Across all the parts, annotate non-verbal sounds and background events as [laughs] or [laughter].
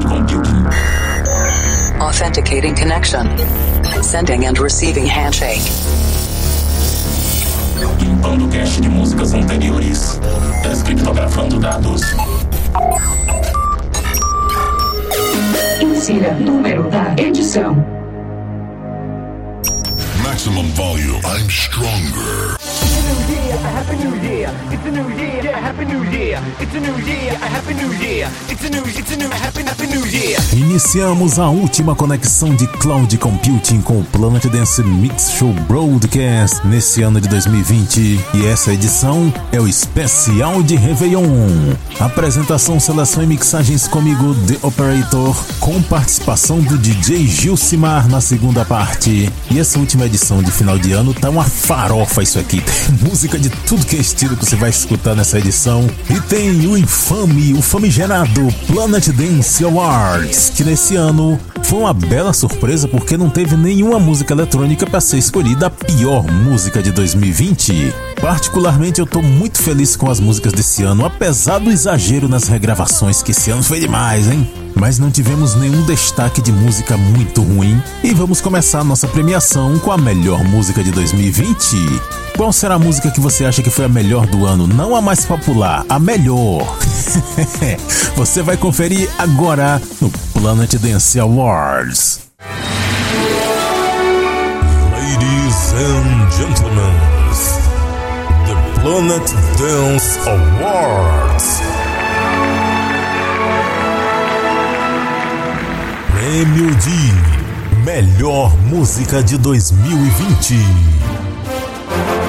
cloud computing. Authenticating connection. Sending and receiving handshake. Limpando cache de músicas anteriores. Descriptografando dados. Insira número da edição. Maximum volume. I'm stronger. Iniciamos a última conexão de Cloud Computing com o Planet Dance Mix Show Broadcast nesse ano de 2020 e essa edição é o especial de Réveillon. Apresentação, seleção e mixagens comigo, The Operator, com participação do DJ Gilcimar na segunda parte. E essa última edição de final de ano tá uma farofa isso aqui. Música de tudo que é estilo que você vai escutar nessa edição. E tem o infame, o famigerado Planet Dance Awards, que nesse ano foi uma bela surpresa porque não teve nenhuma música eletrônica para ser escolhida a pior música de 2020. Particularmente eu tô muito feliz com as músicas desse ano, apesar do exagero nas regravações que esse ano foi demais, hein? Mas não tivemos nenhum destaque de música muito ruim e vamos começar nossa premiação com a melhor música de 2020. Qual será a música que você acha que foi a melhor do ano? Não a mais popular, a melhor. [laughs] você vai conferir agora no Planet Dance Awards. Ladies and gentlemen, the Planet Dance Awards. Prêmio de Melhor Música de 2020.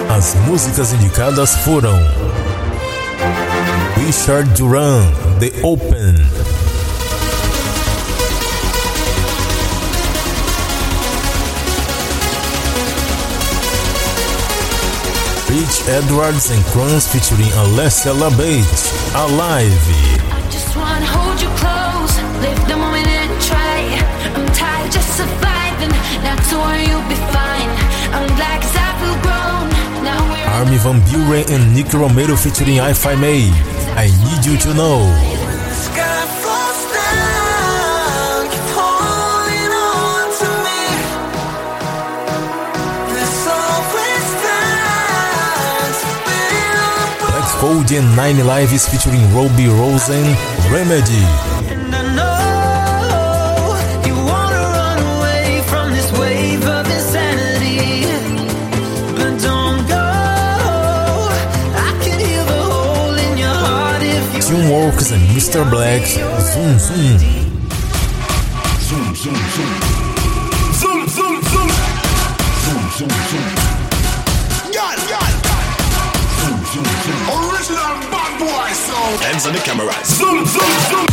As músicas indicadas foram Richard Duran, The Open. Rich Edwards and Kranz featuring Alessia Labate, Alive. I just wanna hold you close, live the moment and try. I'm tired just surviving, not to worry you'll be fine. I'm glad 'cause I feel grown. Now we're Army Van Buren and Nick Romero featuring I May. I Need You to Know. Code and Nine Lives featuring Robbie Rosen, Remedy. And I know you wanna run away from this wave of insanity, but don't go. I can hear the hole in your heart if you. Teamworks and Mr. Black, Zoom. Zoom, sound. Hands on the camera. Zoom, zoom, zoom.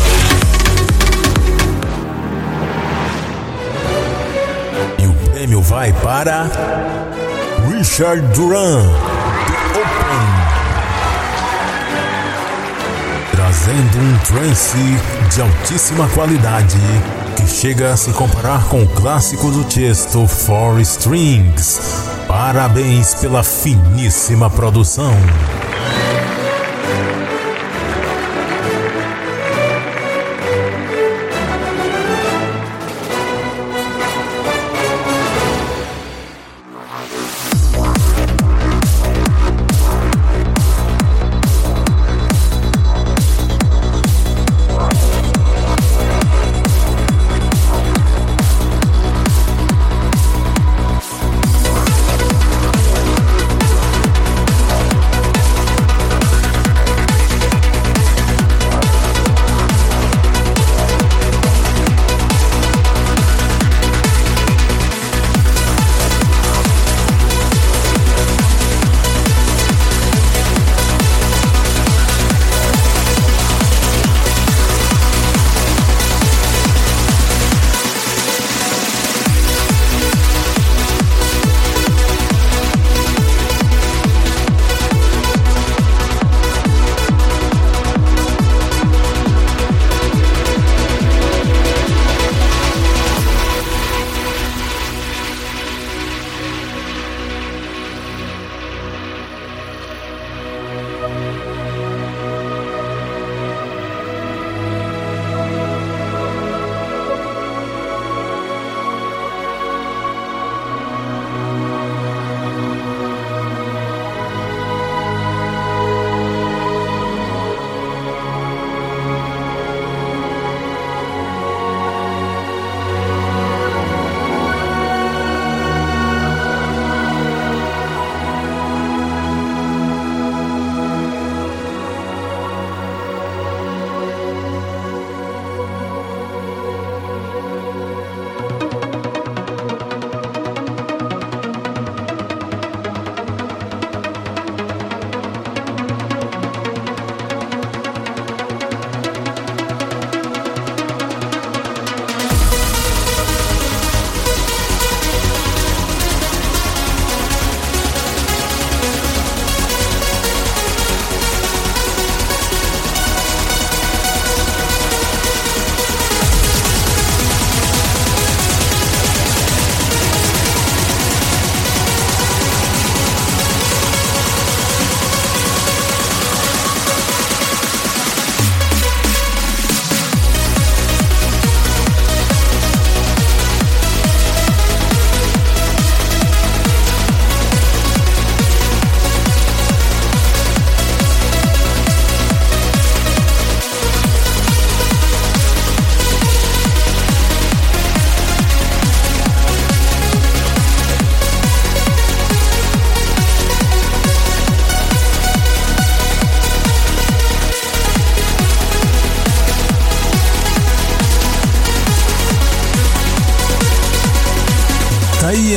E o prêmio vai para Richard Duran, The Open. Trazendo um trance de altíssima qualidade que chega a se comparar com o clássico do Tiesto Four Strings. Parabéns pela finíssima produção.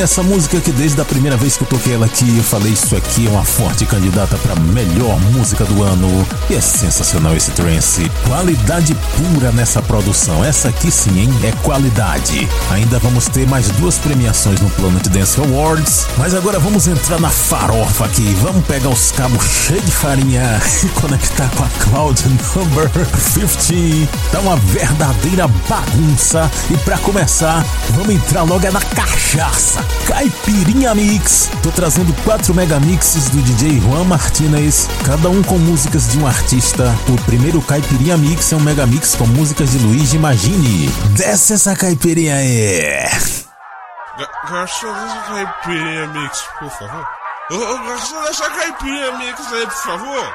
Essa música que desde a primeira vez que eu toquei ela aqui, eu falei isso aqui é uma forte candidata para melhor música do ano. E é sensacional esse trance. Qualidade pura nessa produção. Essa aqui sim, hein? É qualidade. Ainda vamos ter mais duas premiações no Planet Dance Awards, mas agora vamos entrar na farofa aqui. Vamos pegar os cabos cheios de farinha [laughs] e conectar com a Cloud Number 50. Tá uma verdadeira bagunça. E para começar, vamos entrar logo é na cachaça. Caipirinha Mix. Tô trazendo quatro megamixes do DJ Juan Martinez, cada um com músicas de um artista. O primeiro Caipirinha Mix é um megamix com músicas de Luigi Magini. Desce essa caipirinha aí. Garçom, deixa a caipirinha mix, por favor. Ô, ô, garçom, deixa a caipirinha mix aí, por favor.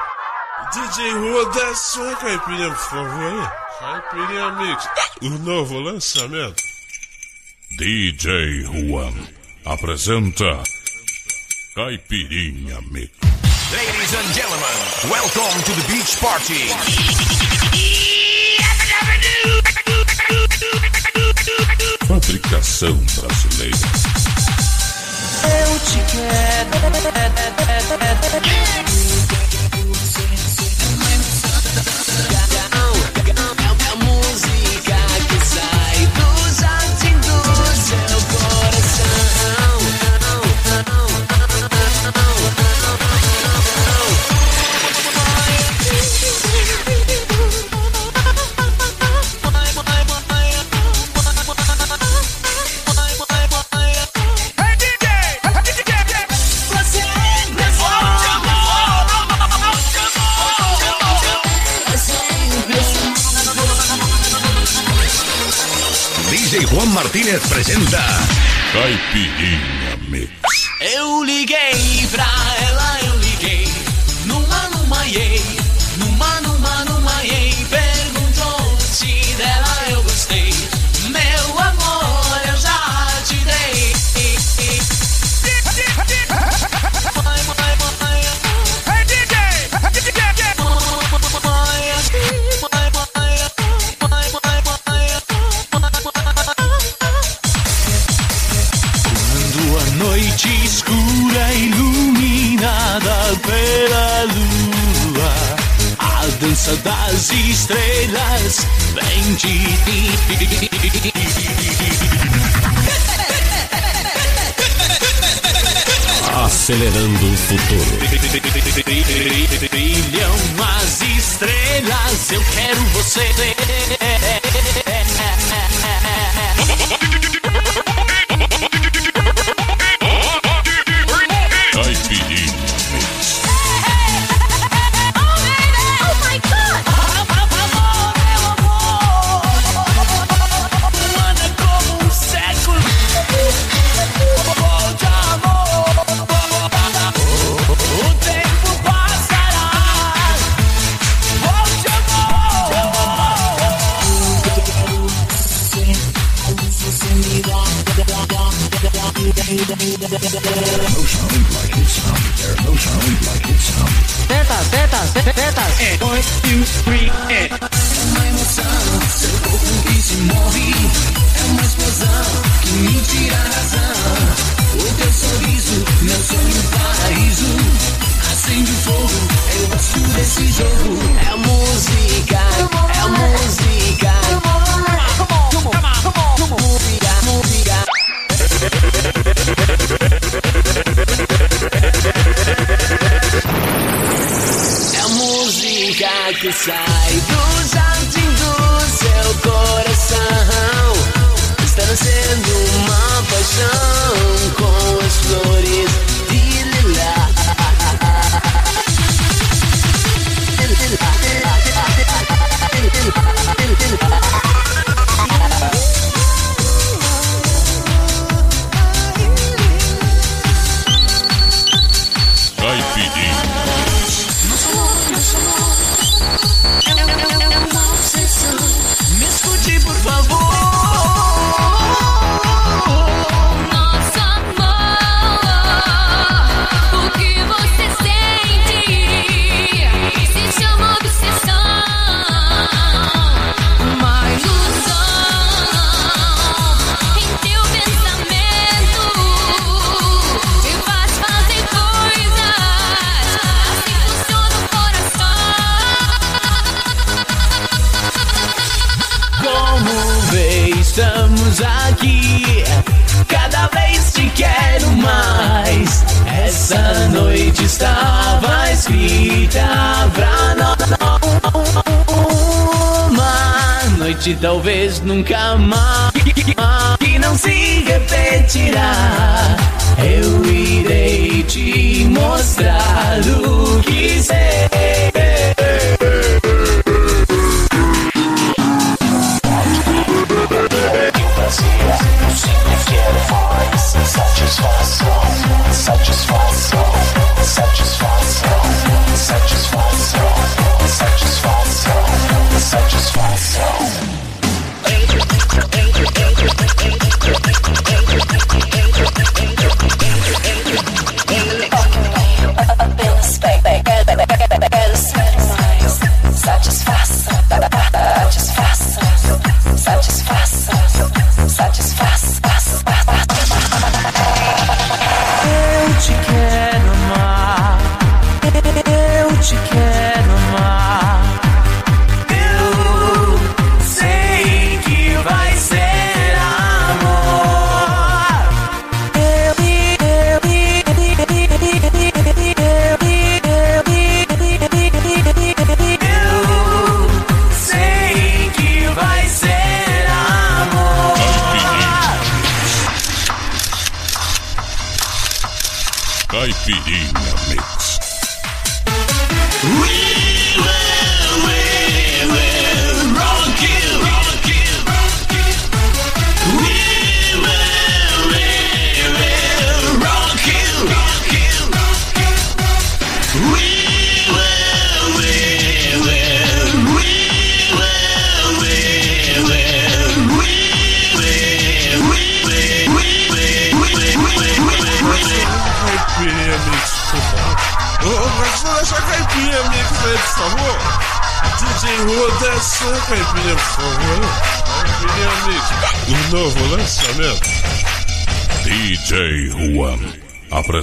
DJ Rua, desce uma caipirinha, por favor, aí. Caipirinha mix. O novo lançamento. DJ Juan apresenta Caipirinha Mix. Ladies and gentlemen, welcome to the beach party. Fabricação brasileira. Eu te quero. Martínez presenta Caipirinha Mix. Eu liguei pra futuro. Brilham as estrelas, eu quero você.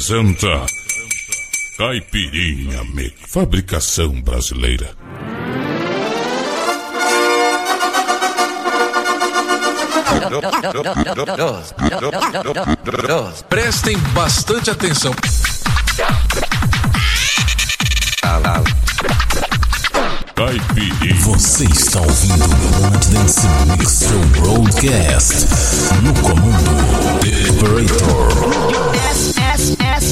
apresenta Caipirinha Mix, fabricação brasileira. Prestem bastante atenção. Caipirinha. Você está ouvindo o Dance Mix Broadcast no comando The Operator. ass, ass.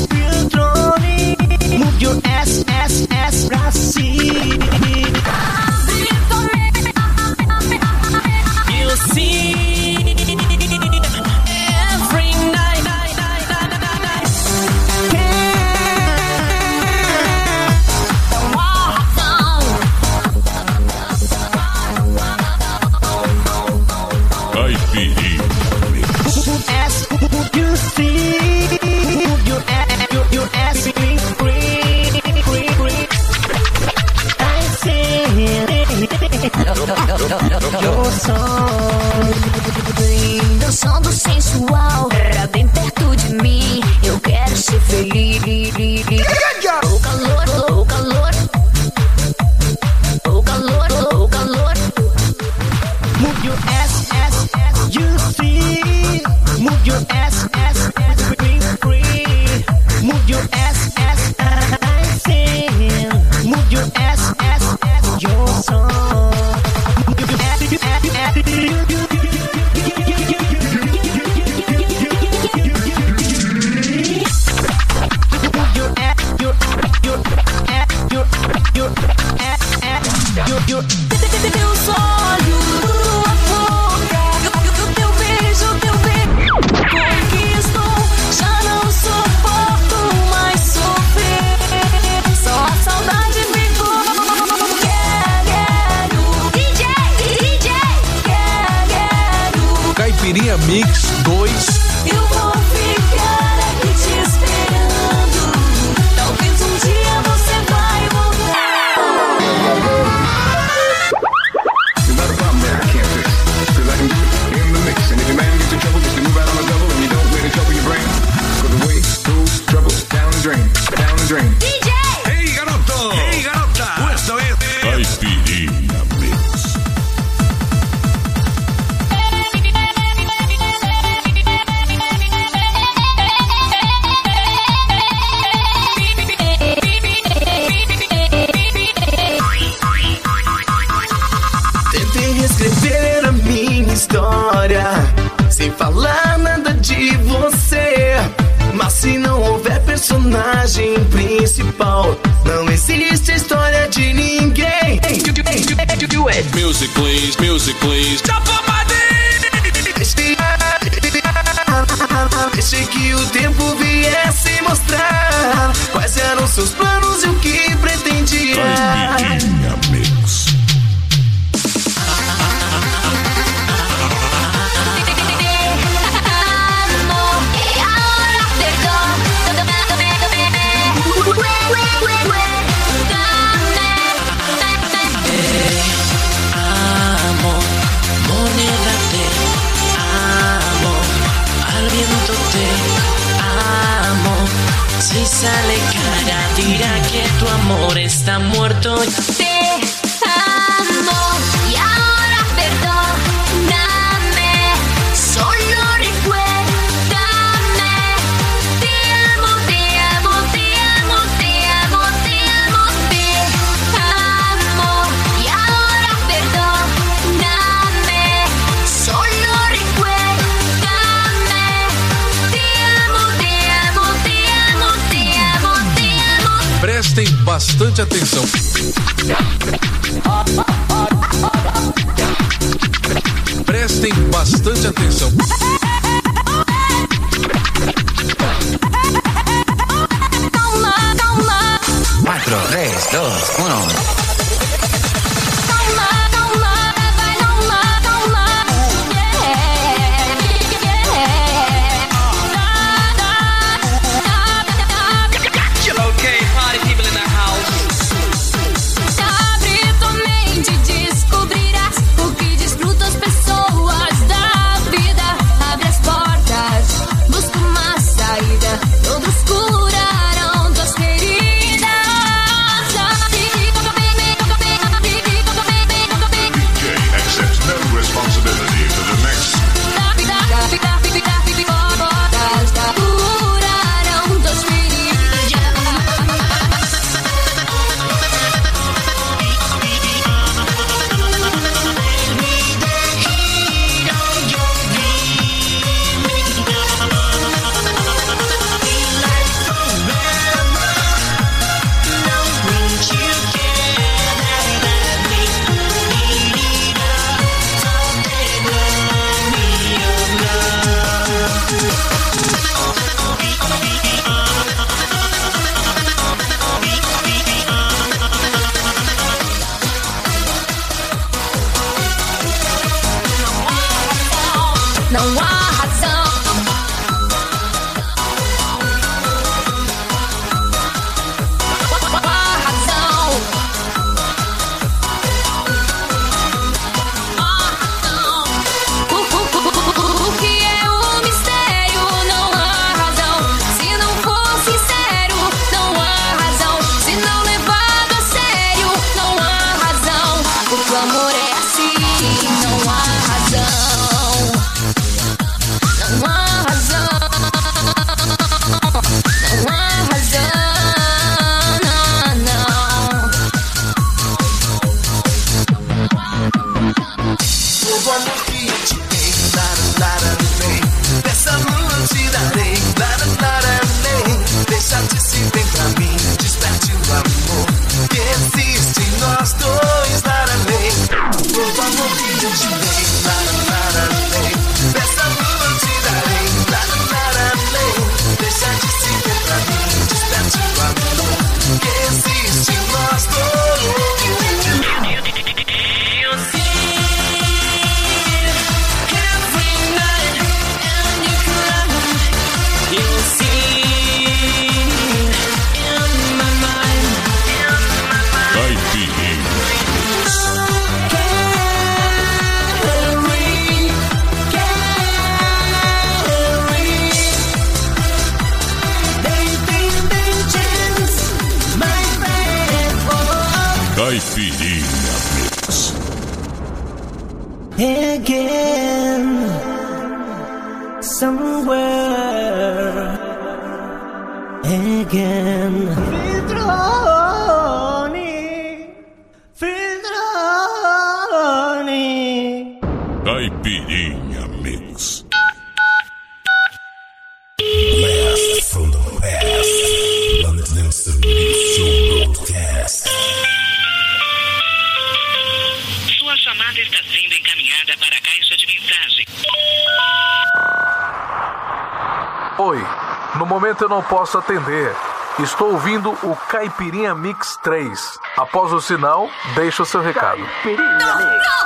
eu não posso atender. Estou ouvindo o Caipirinha Mix 3. Após o sinal, deixa o seu recado. Caipirinha Mix.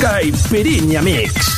Caipirinha Mix.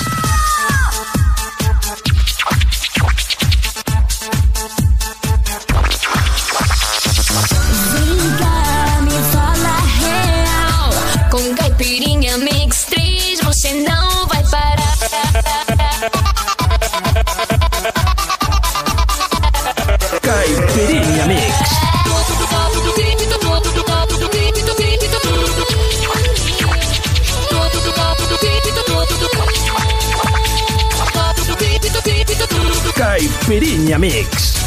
Mix.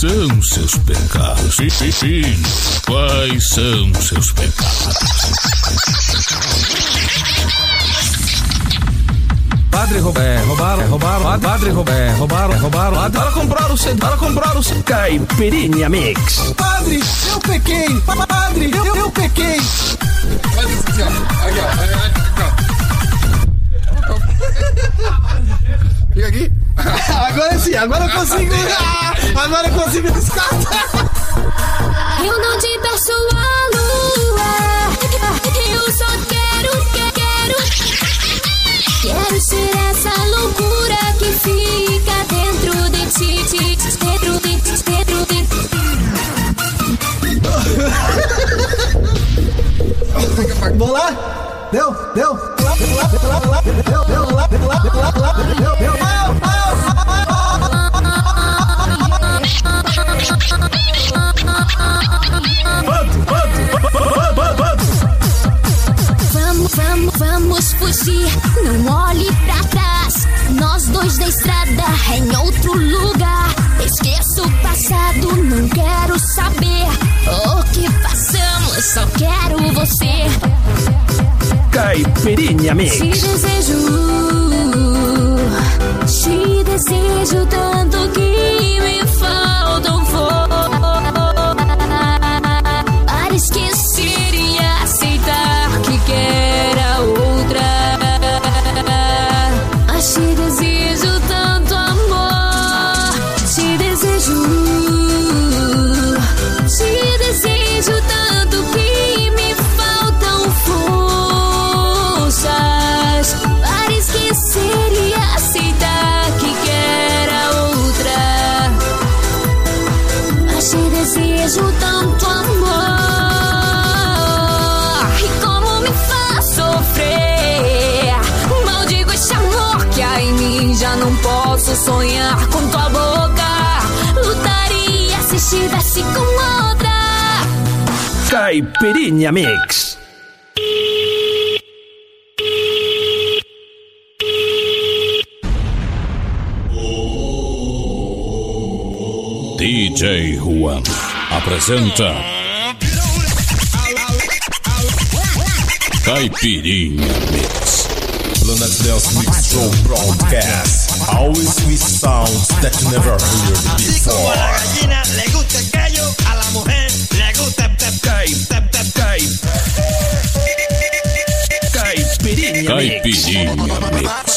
São seus pecados? Filho, quais são seus pecados? Padre roub- é, roubaram, é, roubaram, padre roub- é, roubaram, é, roubaram, padre, para comprar o CD, para comprar o CD. Caipirinha Mix. Padre, eu pequei! Padre, eu, eu pequei! Olha isso aqui, ó. Aqui, ó. Fica aqui. Agora sim, agora eu consigo. [laughs] Agora eu consigo descartar. Eu não te peço a lua. Eu só quero, que- quero. Quero ser essa loucura que fica dentro de ti. ti- Dentro de ti, dentro de Vamos lá? Deu, deu. Deu, deu, deu, deu, Caipirinha Mix. Te desejo, te desejo tanto que já não posso sonhar com tua boca. Lutaria se estivesse com outra. Caipirinha Mix. DJ Juan apresenta Caipirinha Mix. Planet Dance Mix Show broadcast. Always with sounds that you never heard Como a la before. gallina le gusta el callo, a la mujer le gusta el tep, tep, tep, tep, tep. Caipirinha Caipirinha Mix.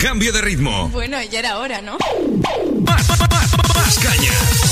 Cambio de ritmo. Bueno, ya era hora, ¿no? Más, más, más, más caña. ¡Dale,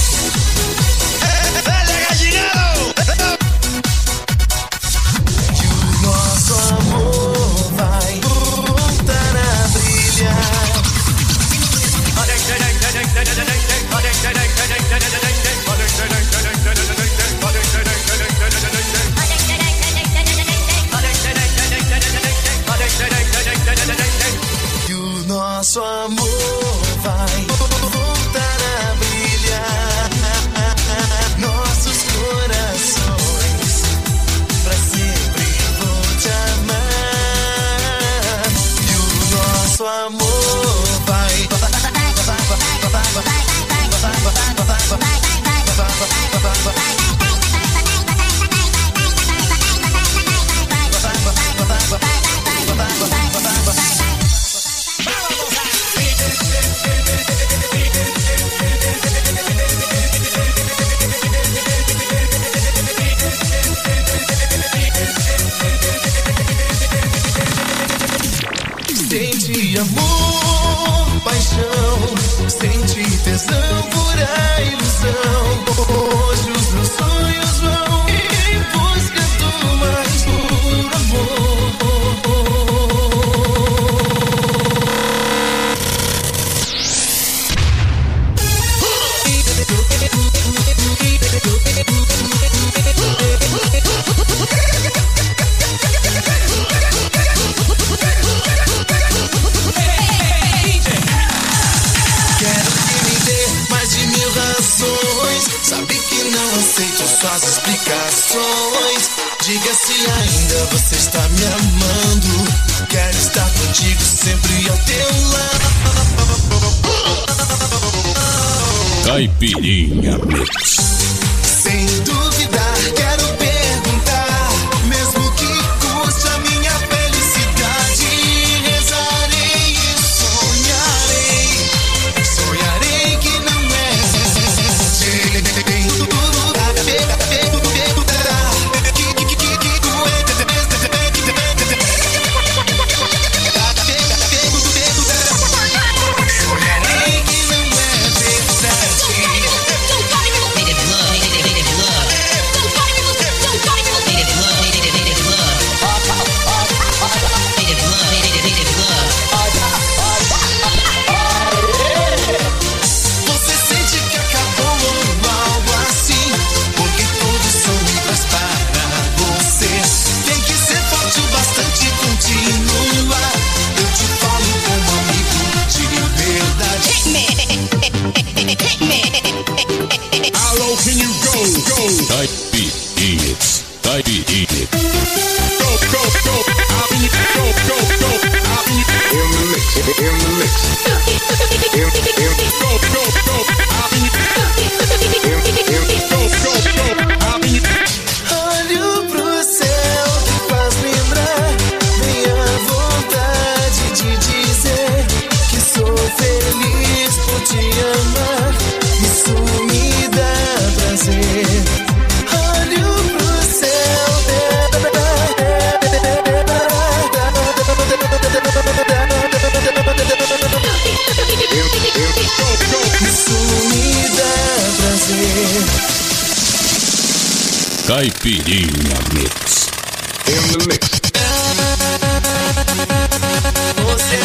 Você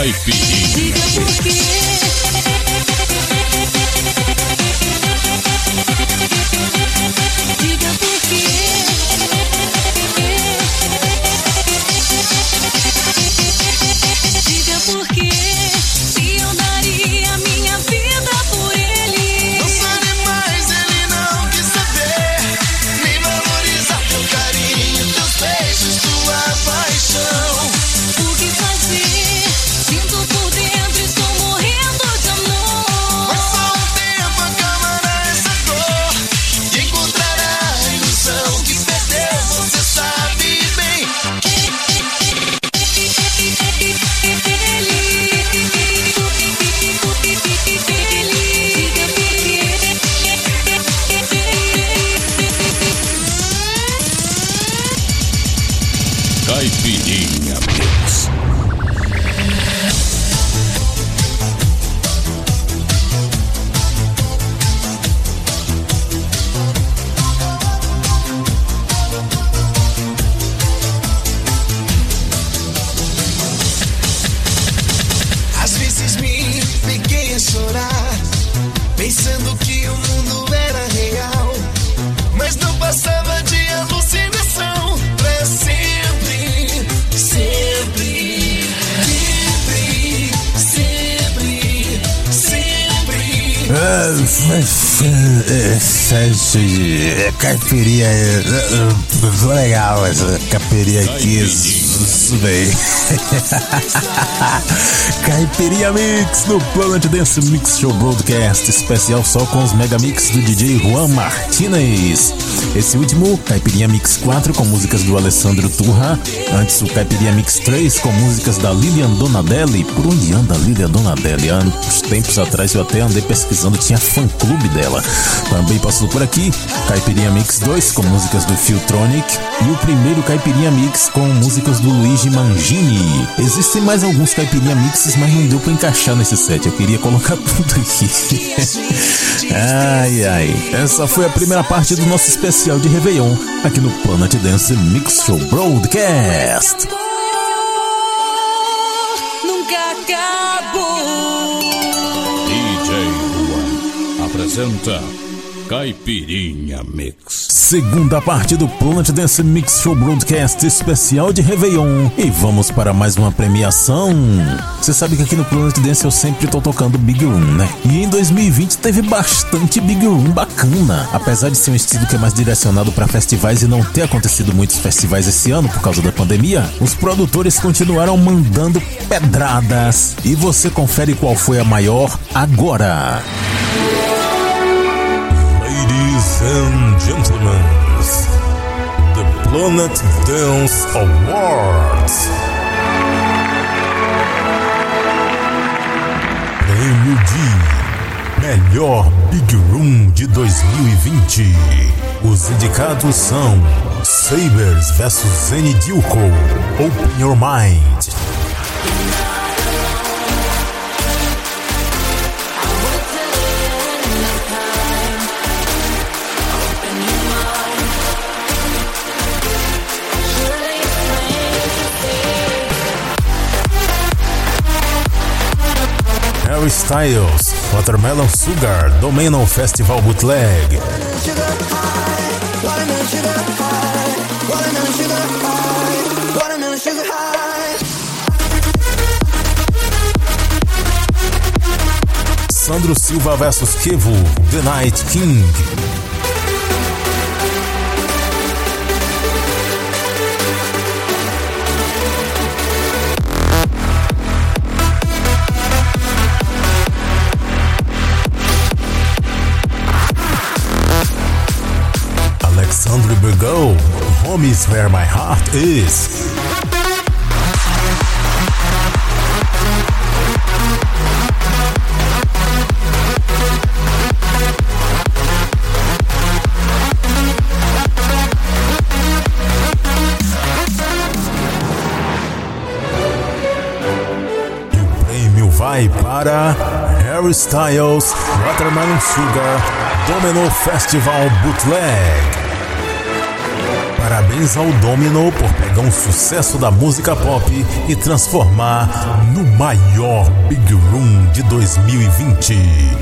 meu caipirinha. é, é, Legal essa caipirinha aqui. Isso bem. [laughs] Caipirinha Mix no Planet Dance Mix Show Broadcast especial só com os mega mix do DJ Juan Martinez. Esse último, Caipirinha Mix 4 com músicas do Alessandro Turra. Antes o Caipirinha Mix 3 com músicas da Lilian Donadelli. Por onde anda a Lilian Donadelli? Há uns tempos atrás eu até andei pesquisando, tinha fã-clube dela. Também passou por aqui Caipirinha Mix 2 com músicas do Filtronic e o primeiro Caipirinha Mix com músicas do Luigi Mangini. Existem mais alguns Caipirinha Mixes, mas não deu pra encaixar nesse set. Eu queria colocar [laughs] tudo aqui. ai ai. Essa foi a primeira parte do nosso especial de Réveillon aqui no Planet Dance Mix Show Broadcast. Nunca acabou. DJ Juan apresenta Caipirinha Mix. Segunda parte do Planet Dance Mix Show Broadcast especial de Réveillon. E vamos para mais uma premiação. Você sabe que aqui no Planet Dance eu sempre tô tocando Big Room, né? E em 2020 teve bastante Big Room bacana. Apesar de ser um estilo que é mais direcionado para festivais e não ter acontecido muitos festivais esse ano por causa da pandemia, os produtores continuaram mandando pedradas. E você confere qual foi a maior agora. Ladies and gentlemen, the Planet Dance Awards. Prêmio de Melhor Big Room de 2020. Os indicados são Sabers vs Zenny Dilko, Open Your Mind. Harry Styles, Watermelon Sugar, Domino Festival Bootleg. Sandro Silva vs Kevo, The Night King. Home is where my heart is. Vai para Harry Styles, Sugar, Domino Festival Bootleg. Parabéns ao Domino por pegar um sucesso da música pop e transformar no maior Big Room de 2020.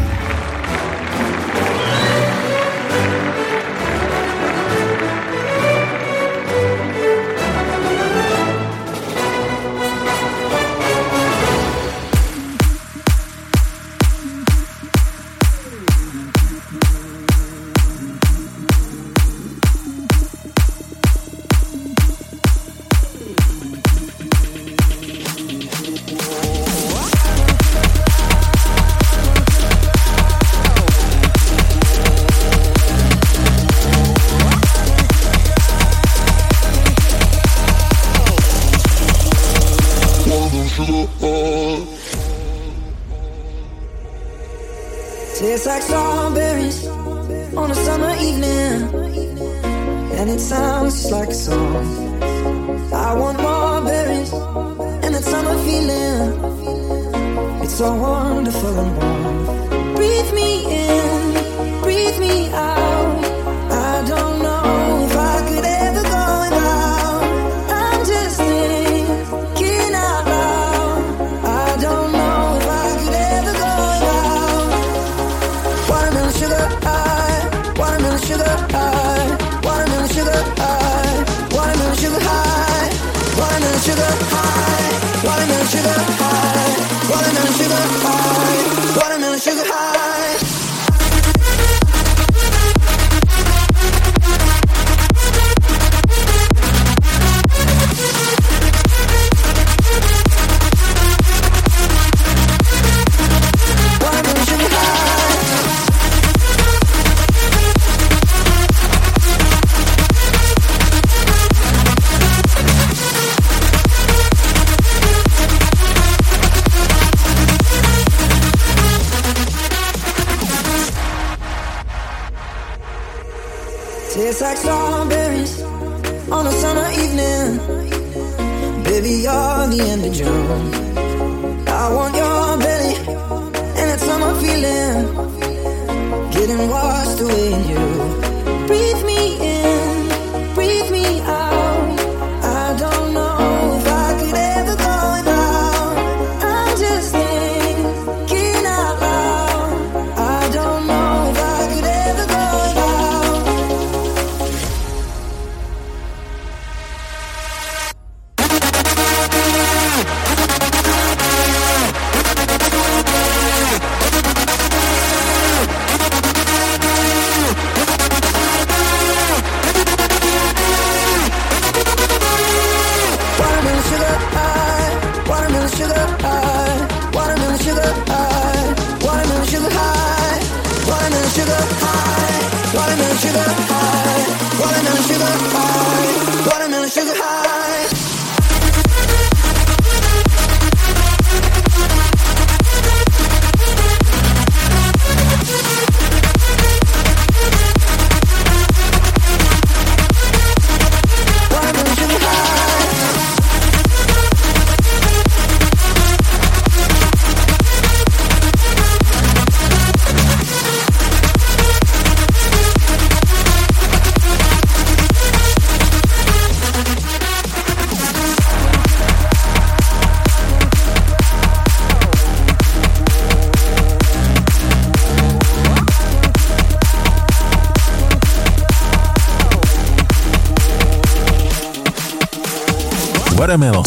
Sugar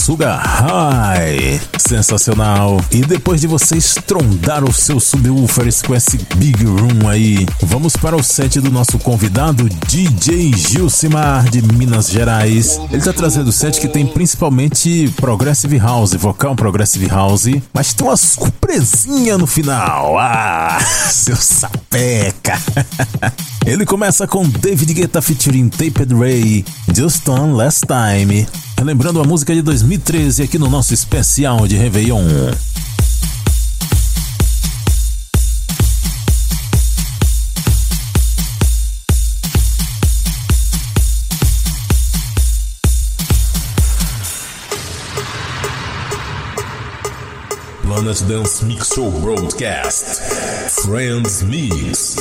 Sugar High. Sensacional. E depois de você estrondar os seus subwoofers com esse Big Room aí, vamos para o set do nosso convidado DJ Gilcimar de Minas Gerais. Ele tá trazendo o set que tem principalmente Progressive House, vocal Progressive House, mas tem uma surpresinha no final. Ah, [laughs] seu sapeca. [laughs] Ele começa com David Guetta featuring Taped Ray, Just One Last Time. Lembrando a música de 2013 aqui no nosso especial de Réveillon. Planet Dance Mix Show Broadcast. Friends Mix.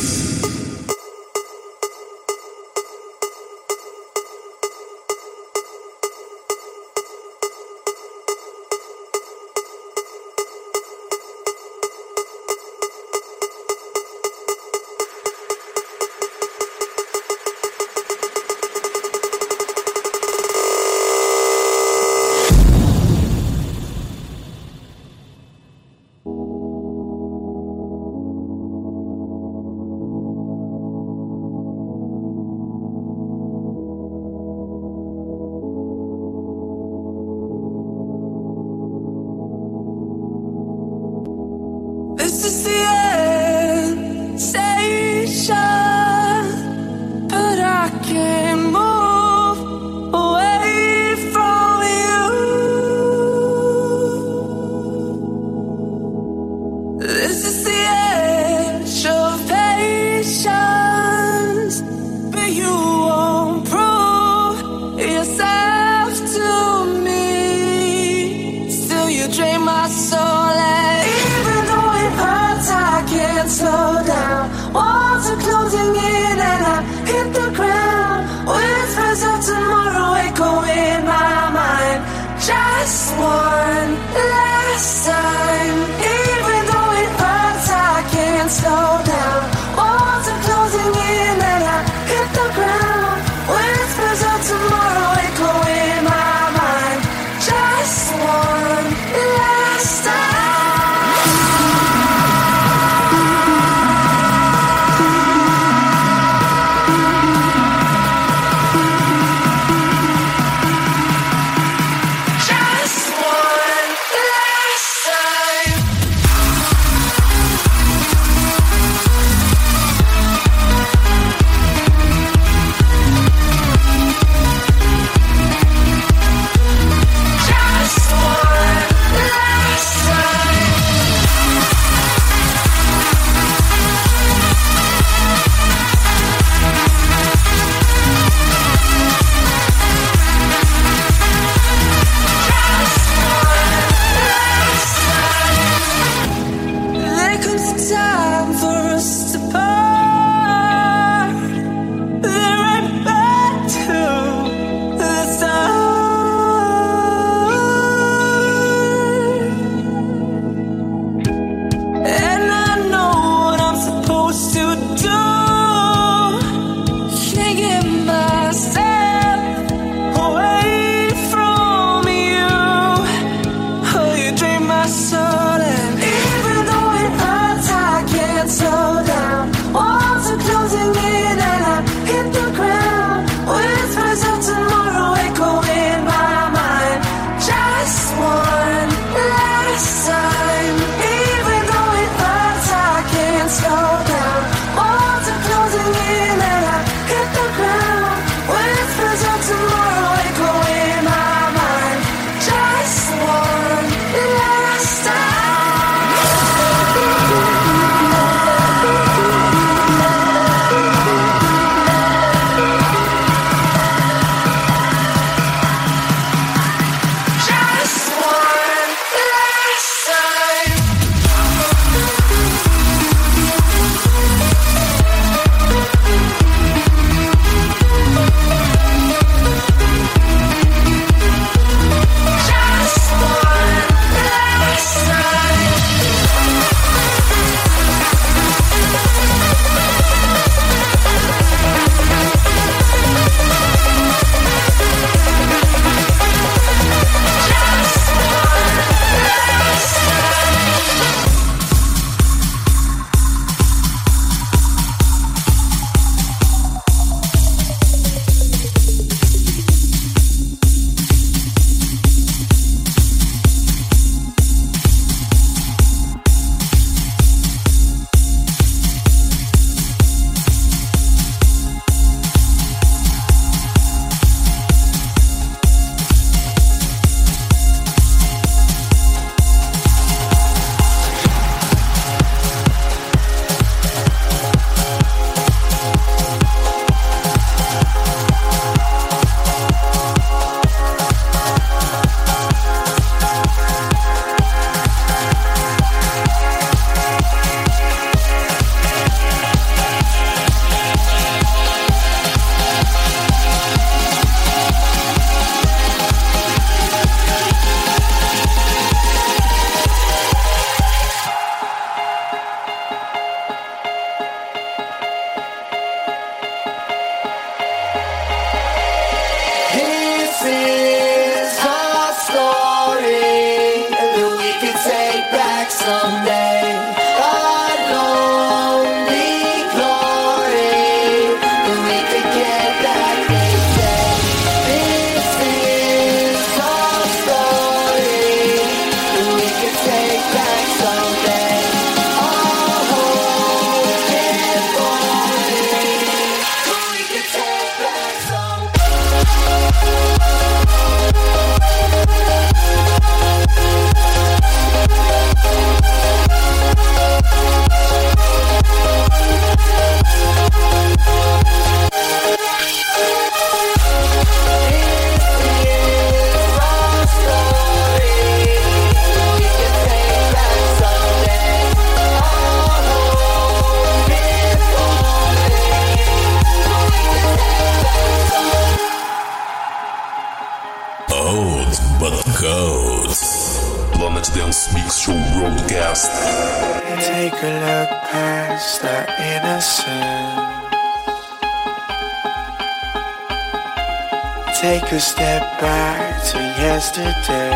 Could step back to yesterday.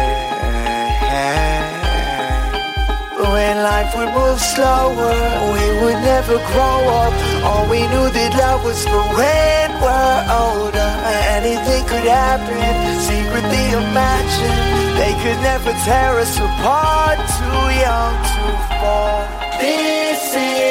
When life would move slower, we would never grow up. All we knew that love was for when we're older. Anything could happen, secretly imagine. They could never tear us apart, too young to fall. This is.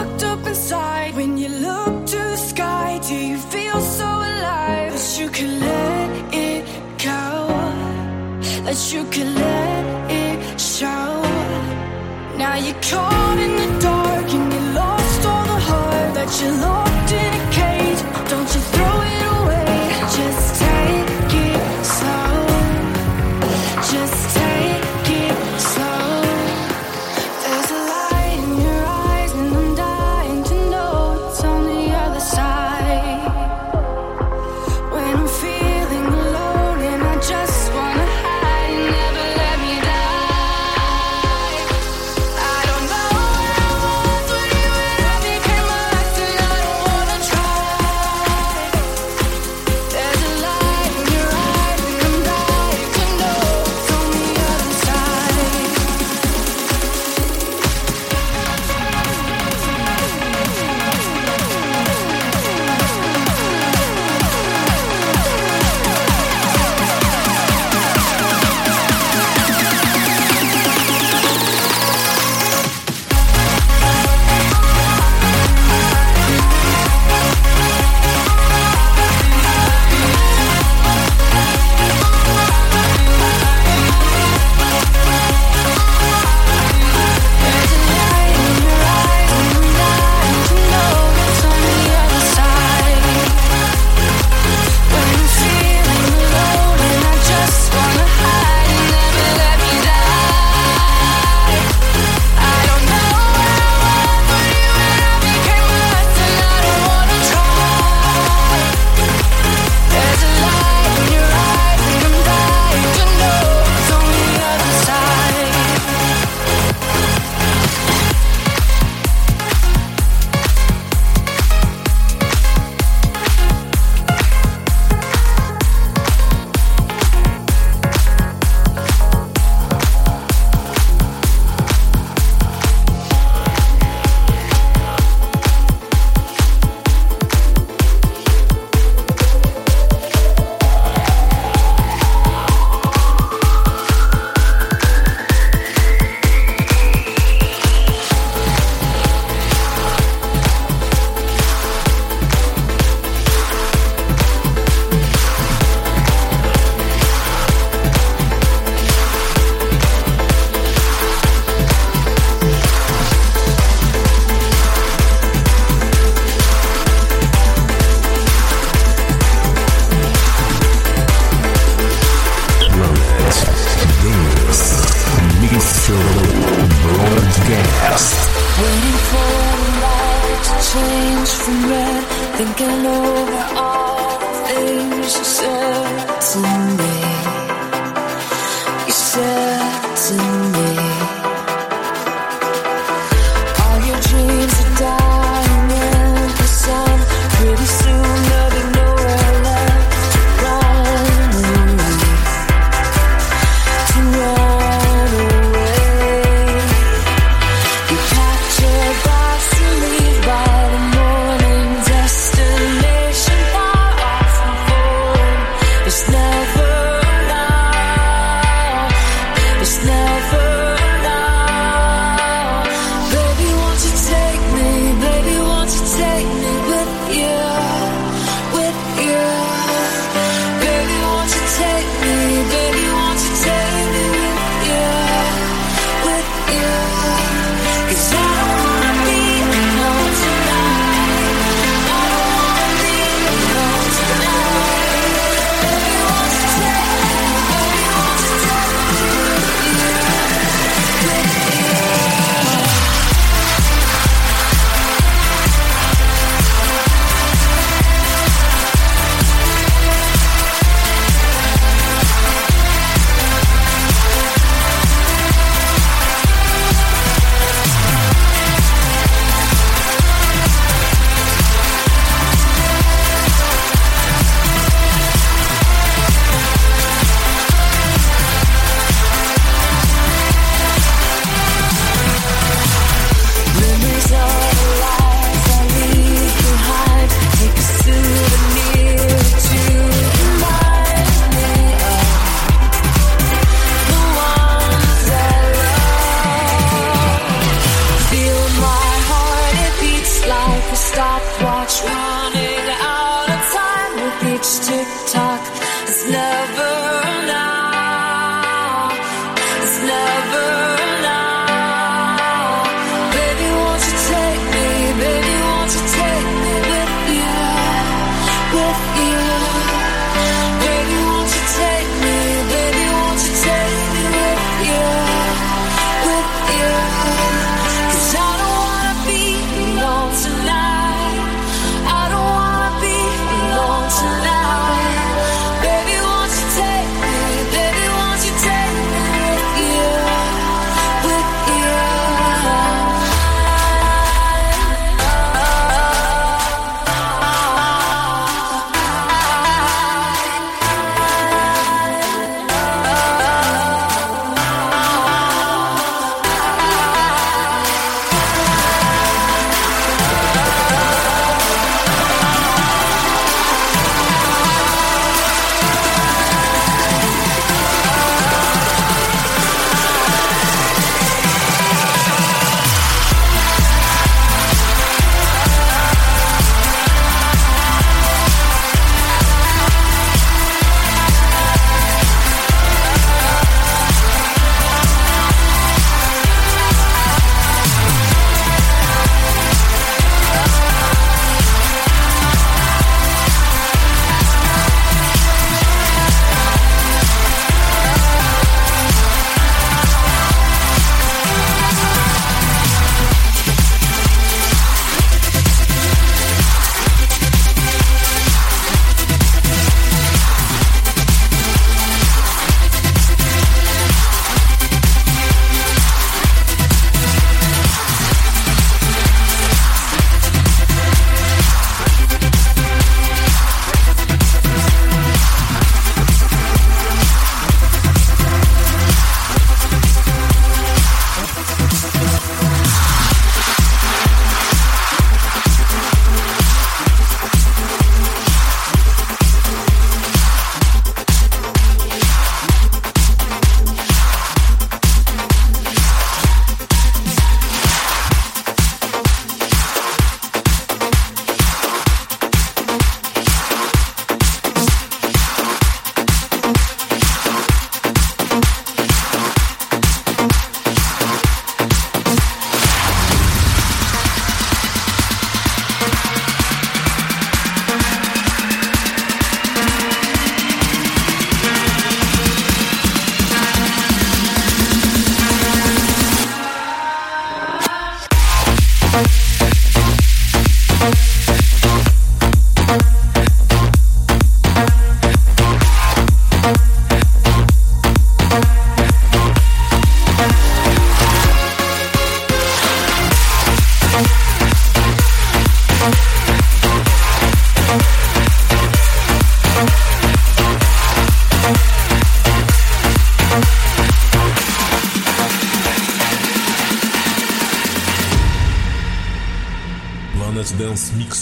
locked up inside. When you look to the sky, do you feel so alive that you can let it go? That you can let it show. Now you're caught in the dark and you lost all the heart that you lost.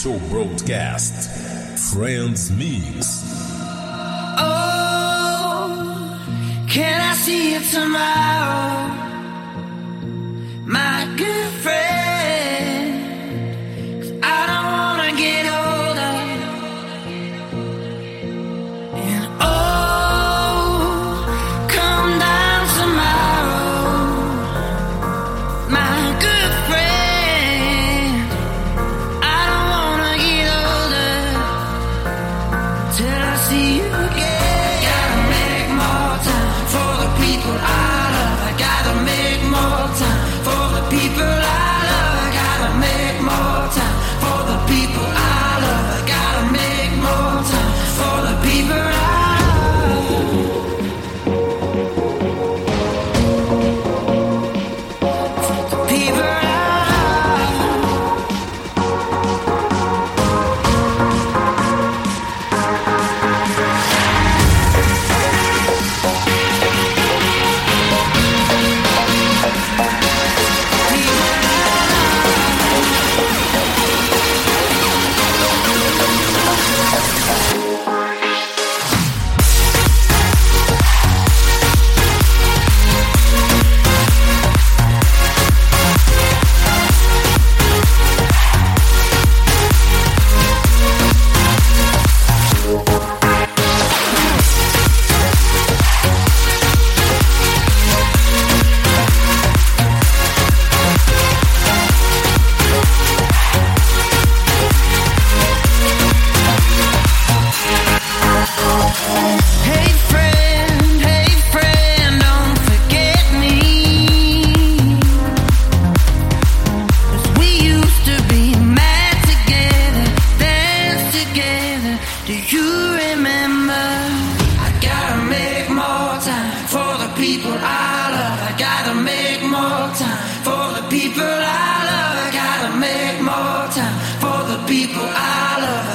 show broadcast, Friends Mix. Oh, can I see you tomorrow? people I love.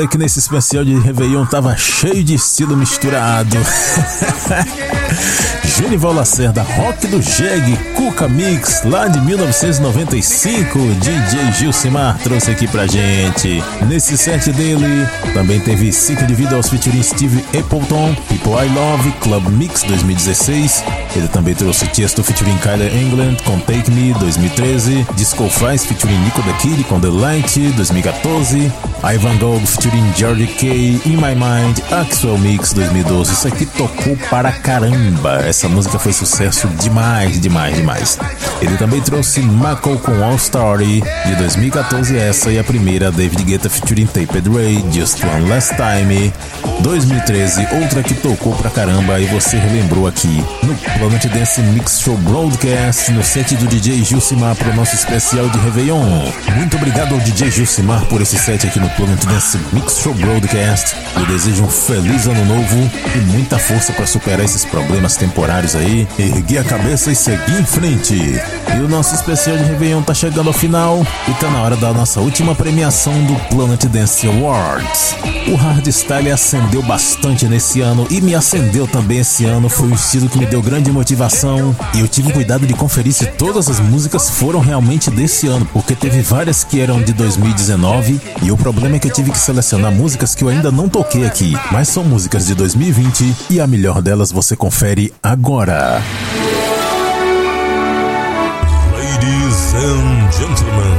Falei que nesse especial de Réveillon tava cheio de estilo misturado. [laughs] Genival Lacerda, Rock do Jeg, Cuca Mix, lá de 1995, DJ Gilcimar trouxe aqui pra gente. Nesse set dele, também teve 5 individuals featuring Steve Appleton, People I Love, Club Mix 2016. Ele também trouxe Tiesto featuring Kyler England com Take Me 2013, Disco Fries featuring Nico The Kid com The Light 2014, Ivan Gold featuring George K, In My Mind, Axwell Mix 2012. Isso aqui tocou para caramba. Essa música foi sucesso demais, demais, demais. Ele também trouxe Mako com All Story de 2014, essa e a primeira David Guetta featuring Taped Ray, Just One Last Time. 2013, outra que tocou pra caramba e você relembrou aqui no Planet Dance Mix Show Broadcast, no set do DJ Gilcimar para nosso especial de Réveillon. Muito obrigado ao DJ Gilcimar por esse set aqui no Planet Dance Mix Show Broadcast. Eu desejo um feliz ano novo e muita força para superar esses problemas temporários aí, erguer a cabeça e seguir em frente. E o nosso especial de Réveillon tá chegando ao final e tá na hora da nossa última premiação do Planet Dance Awards. O hardstyle acendeu bastante nesse ano e me acendeu também esse ano. Foi um estilo que me deu grande motivação e eu tive cuidado de conferir se todas as músicas foram realmente desse ano, porque teve várias que eram de 2019 e o problema é que eu tive que selecionar músicas que eu ainda não toquei aqui, mas são músicas de 2020 e a melhor delas você confere agora. Ladies and gentlemen,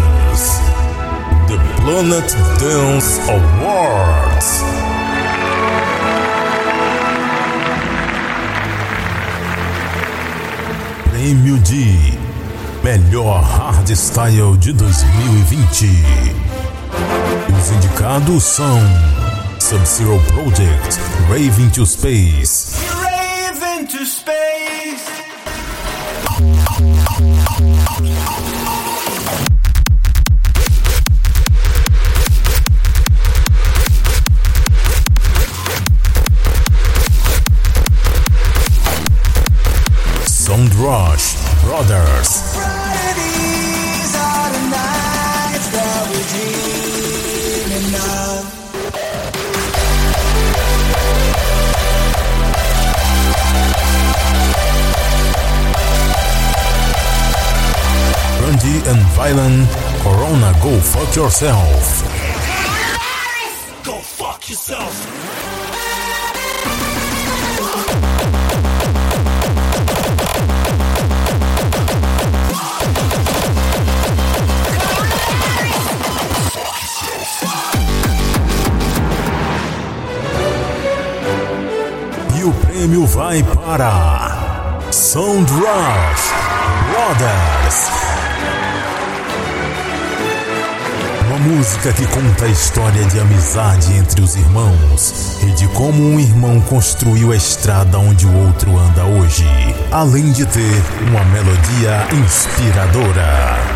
the Planet Dance Awards. Prêmio de Melhor Hardstyle de 2020. Os indicados são Sub-Zero Project, Rave into Space, dreaming of. Brandy and Violent, Corona Go Fuck Yourself. Vai para Sound Rush Brothers. Uma música que conta a história de amizade entre os irmãos e de como um irmão construiu a estrada onde o outro anda hoje, além de ter uma melodia inspiradora.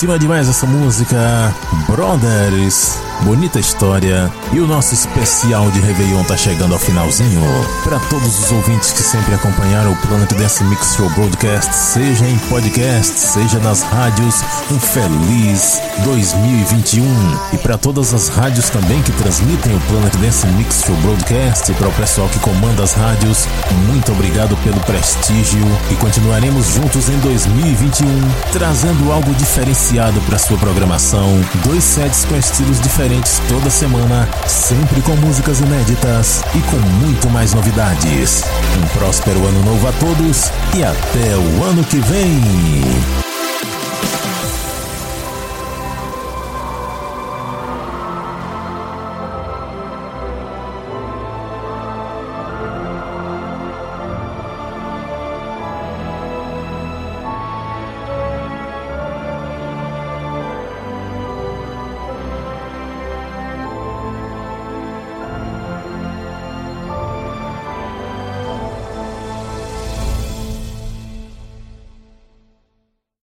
Lindíssima demais essa música, Brothers. Bonita história. E o nosso especial de Réveillon tá chegando ao finalzinho. Para todos os ouvintes que sempre acompanharam o Planet Dance Mix Show Broadcast, seja em podcast, seja nas rádios, um feliz 2021. E para todas as rádios também que transmitem o Planet Dance Mix Show Broadcast, para o pessoal que comanda as rádios, muito obrigado pelo prestígio e continuaremos juntos em 2021, trazendo algo diferenciado para sua programação. Dois sets com estilos diferentes toda semana, sempre com músicas inéditas e com muito mais novidades. Um próspero ano novo a todos e até o ano que vem!